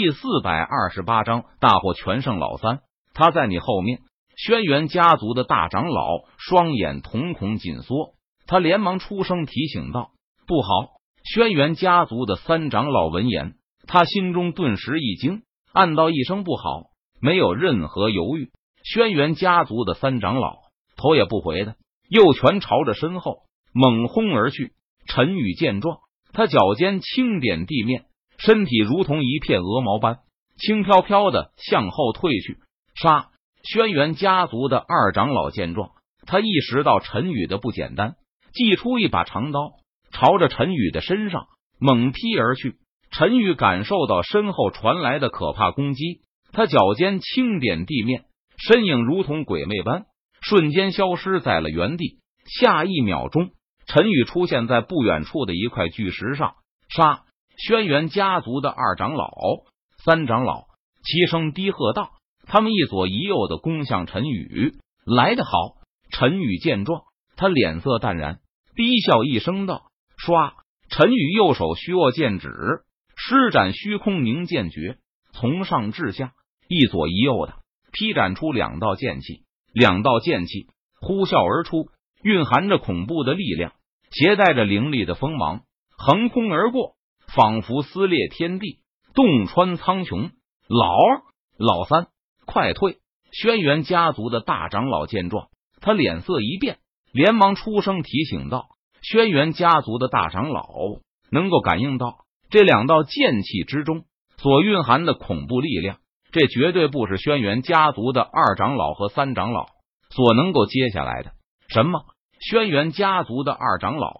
第四百二十八章，大获全胜。老三，他在你后面。轩辕家族的大长老双眼瞳孔紧缩，他连忙出声提醒道：“不好！”轩辕家族的三长老闻言，他心中顿时一惊，暗道一声不好，没有任何犹豫。轩辕家族的三长老头也不回的右拳朝着身后猛轰而去。陈宇见状，他脚尖轻点地面。身体如同一片鹅毛般轻飘飘的向后退去。杀！轩辕家族的二长老见状，他意识到陈宇的不简单，祭出一把长刀，朝着陈宇的身上猛劈而去。陈宇感受到身后传来的可怕攻击，他脚尖轻点地面，身影如同鬼魅般瞬间消失在了原地。下一秒钟，陈宇出现在不远处的一块巨石上。杀！轩辕家族的二长老、三长老齐声低喝道：“他们一左一右的攻向陈宇，来得好！”陈宇见状，他脸色淡然，低笑一声道：“唰！”陈宇右手虚握剑指，施展虚空凝剑诀，从上至下，一左一右的劈斩出两道剑气。两道剑气呼啸而出，蕴含着恐怖的力量，携带着凌厉的锋芒，横空而过。仿佛撕裂天地，洞穿苍穹。老二、老三，快退！轩辕家族的大长老见状，他脸色一变，连忙出声提醒道：“轩辕家族的大长老能够感应到这两道剑气之中所蕴含的恐怖力量，这绝对不是轩辕家族的二长老和三长老所能够接下来的。”什么？轩辕家族的二长老、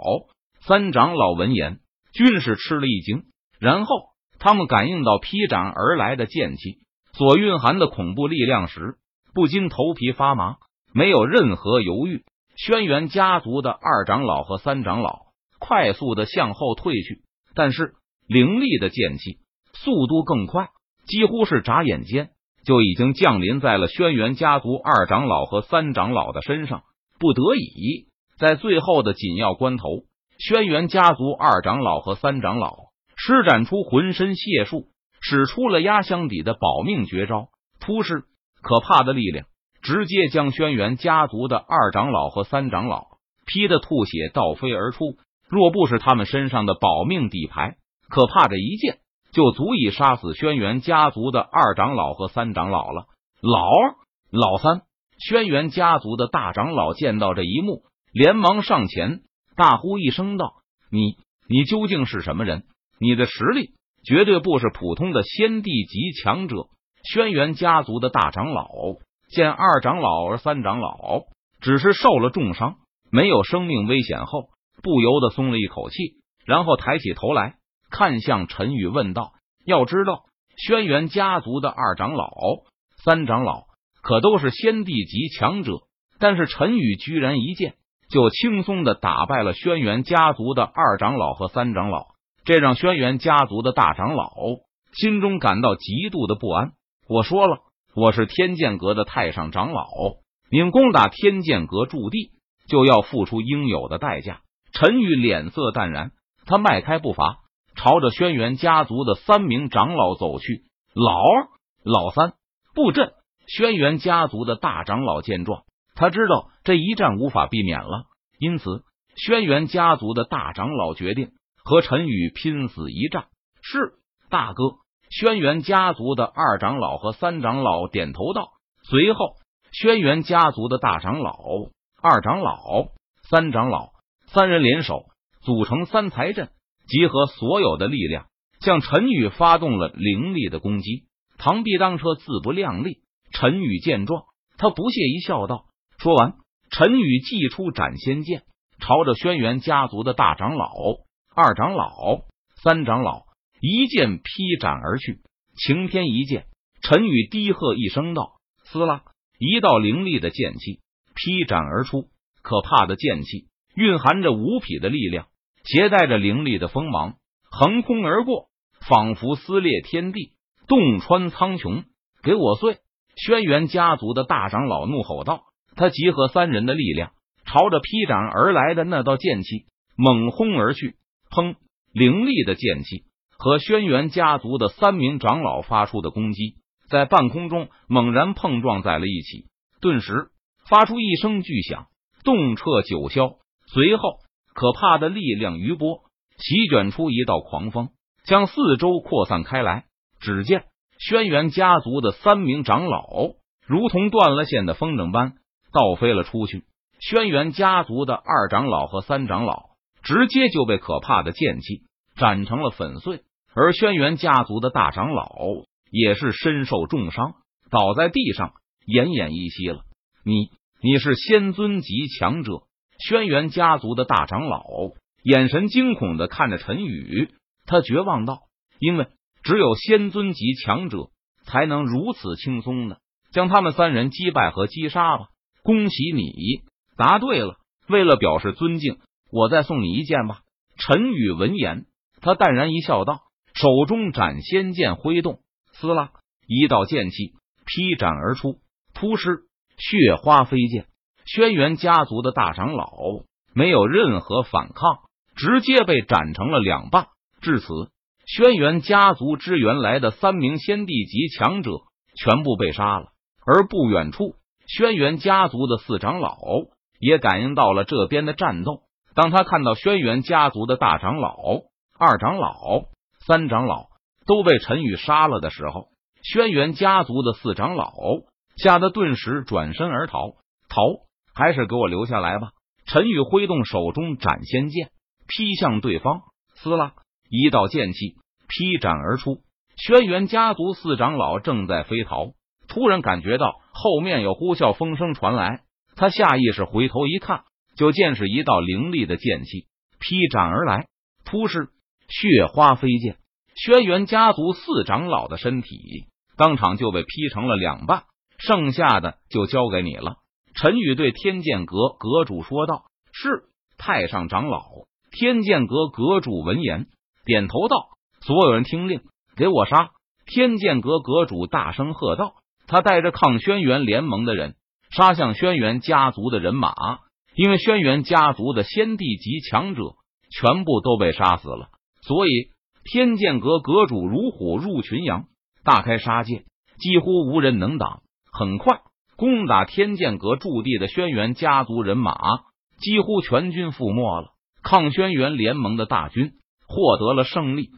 三长老闻言。均是吃了一惊，然后他们感应到劈斩而来的剑气所蕴含的恐怖力量时，不禁头皮发麻，没有任何犹豫。轩辕家族的二长老和三长老快速的向后退去，但是凌厉的剑气速度更快，几乎是眨眼间就已经降临在了轩辕家族二长老和三长老的身上。不得已，在最后的紧要关头。轩辕家族二长老和三长老施展出浑身解数，使出了压箱底的保命绝招——突噬。可怕的力量直接将轩辕家族的二长老和三长老劈得吐血倒飞而出。若不是他们身上的保命底牌，可怕这一剑就足以杀死轩辕家族的二长老和三长老了。老二、老三，轩辕家族的大长老见到这一幕，连忙上前。大呼一声道：“你你究竟是什么人？你的实力绝对不是普通的先帝级强者。”轩辕家族的大长老见二长老三长老只是受了重伤，没有生命危险后，不由得松了一口气，然后抬起头来看向陈宇，问道：“要知道，轩辕家族的二长老、三长老可都是先帝级强者，但是陈宇居然一剑。”就轻松的打败了轩辕家族的二长老和三长老，这让轩辕家族的大长老心中感到极度的不安。我说了，我是天剑阁的太上长老，您攻打天剑阁驻地就要付出应有的代价。陈宇脸色淡然，他迈开步伐，朝着轩辕家族的三名长老走去。老二、老三布阵。轩辕家族的大长老见状。他知道这一战无法避免了，因此轩辕家族的大长老决定和陈宇拼死一战。是大哥，轩辕家族的二长老和三长老点头道。随后，轩辕家族的大长老、二长老、三长老三人联手组成三才阵，集合所有的力量，向陈宇发动了凌厉的攻击。螳臂当车，自不量力。陈宇见状，他不屑一笑，道。说完，陈宇祭出斩仙剑，朝着轩辕家族的大长老、二长老、三长老一剑劈斩而去。晴天一剑，陈宇低喝一声道：“撕拉！”一道凌厉的剑气劈斩而出，可怕的剑气蕴含着无匹的力量，携带着凌厉的锋芒，横空而过，仿佛撕裂天地，洞穿苍穹。给我碎！轩辕家族的大长老怒吼道。他集合三人的力量，朝着劈斩而来的那道剑气猛轰而去。砰！凌厉的剑气和轩辕家族的三名长老发出的攻击，在半空中猛然碰撞在了一起，顿时发出一声巨响，动彻九霄。随后，可怕的力量余波席卷出一道狂风，将四周扩散开来。只见轩辕家族的三名长老如同断了线的风筝般倒飞了出去，轩辕家族的二长老和三长老直接就被可怕的剑气斩成了粉碎，而轩辕家族的大长老也是身受重伤，倒在地上奄奄一息了。你，你是仙尊级强者？轩辕家族的大长老眼神惊恐的看着陈宇，他绝望道：“因为只有仙尊级强者才能如此轻松的将他们三人击败和击杀吧。”恭喜你答对了。为了表示尊敬，我再送你一剑吧。陈宇闻言，他淡然一笑，道：“手中斩仙剑挥动，撕拉一道剑气劈斩而出，突施血花飞溅。”轩辕家族的大长老没有任何反抗，直接被斩成了两半。至此，轩辕家族支援来的三名先帝级强者全部被杀了。而不远处，轩辕家族的四长老也感应到了这边的战斗。当他看到轩辕家族的大长老、二长老、三长老都被陈宇杀了的时候，轩辕家族的四长老吓得顿时转身而逃。逃！还是给我留下来吧！陈宇挥动手中斩仙剑，劈向对方。撕拉，一道剑气劈斩而出。轩辕家族四长老正在飞逃，突然感觉到后面有呼啸风声传来，他下意识回头一看，就见是一道凌厉的剑气劈斩而来，突施血花飞溅，轩辕家族四长老的身体当场就被劈成了两半，剩下的就交给你了。陈宇对天剑阁阁主说道：“是太上长老。”天剑阁阁主闻言点头道：“所有人听令，给我杀！”天剑阁阁主大声喝道：“他带着抗轩辕联盟的人杀向轩辕家族的人马，因为轩辕家族的先帝级强者全部都被杀死了，所以天剑阁阁主如虎入群羊，大开杀戒，几乎无人能挡。很快。”攻打天剑阁驻地的轩辕家族人马几乎全军覆没了，抗轩辕联盟的大军获得了胜利。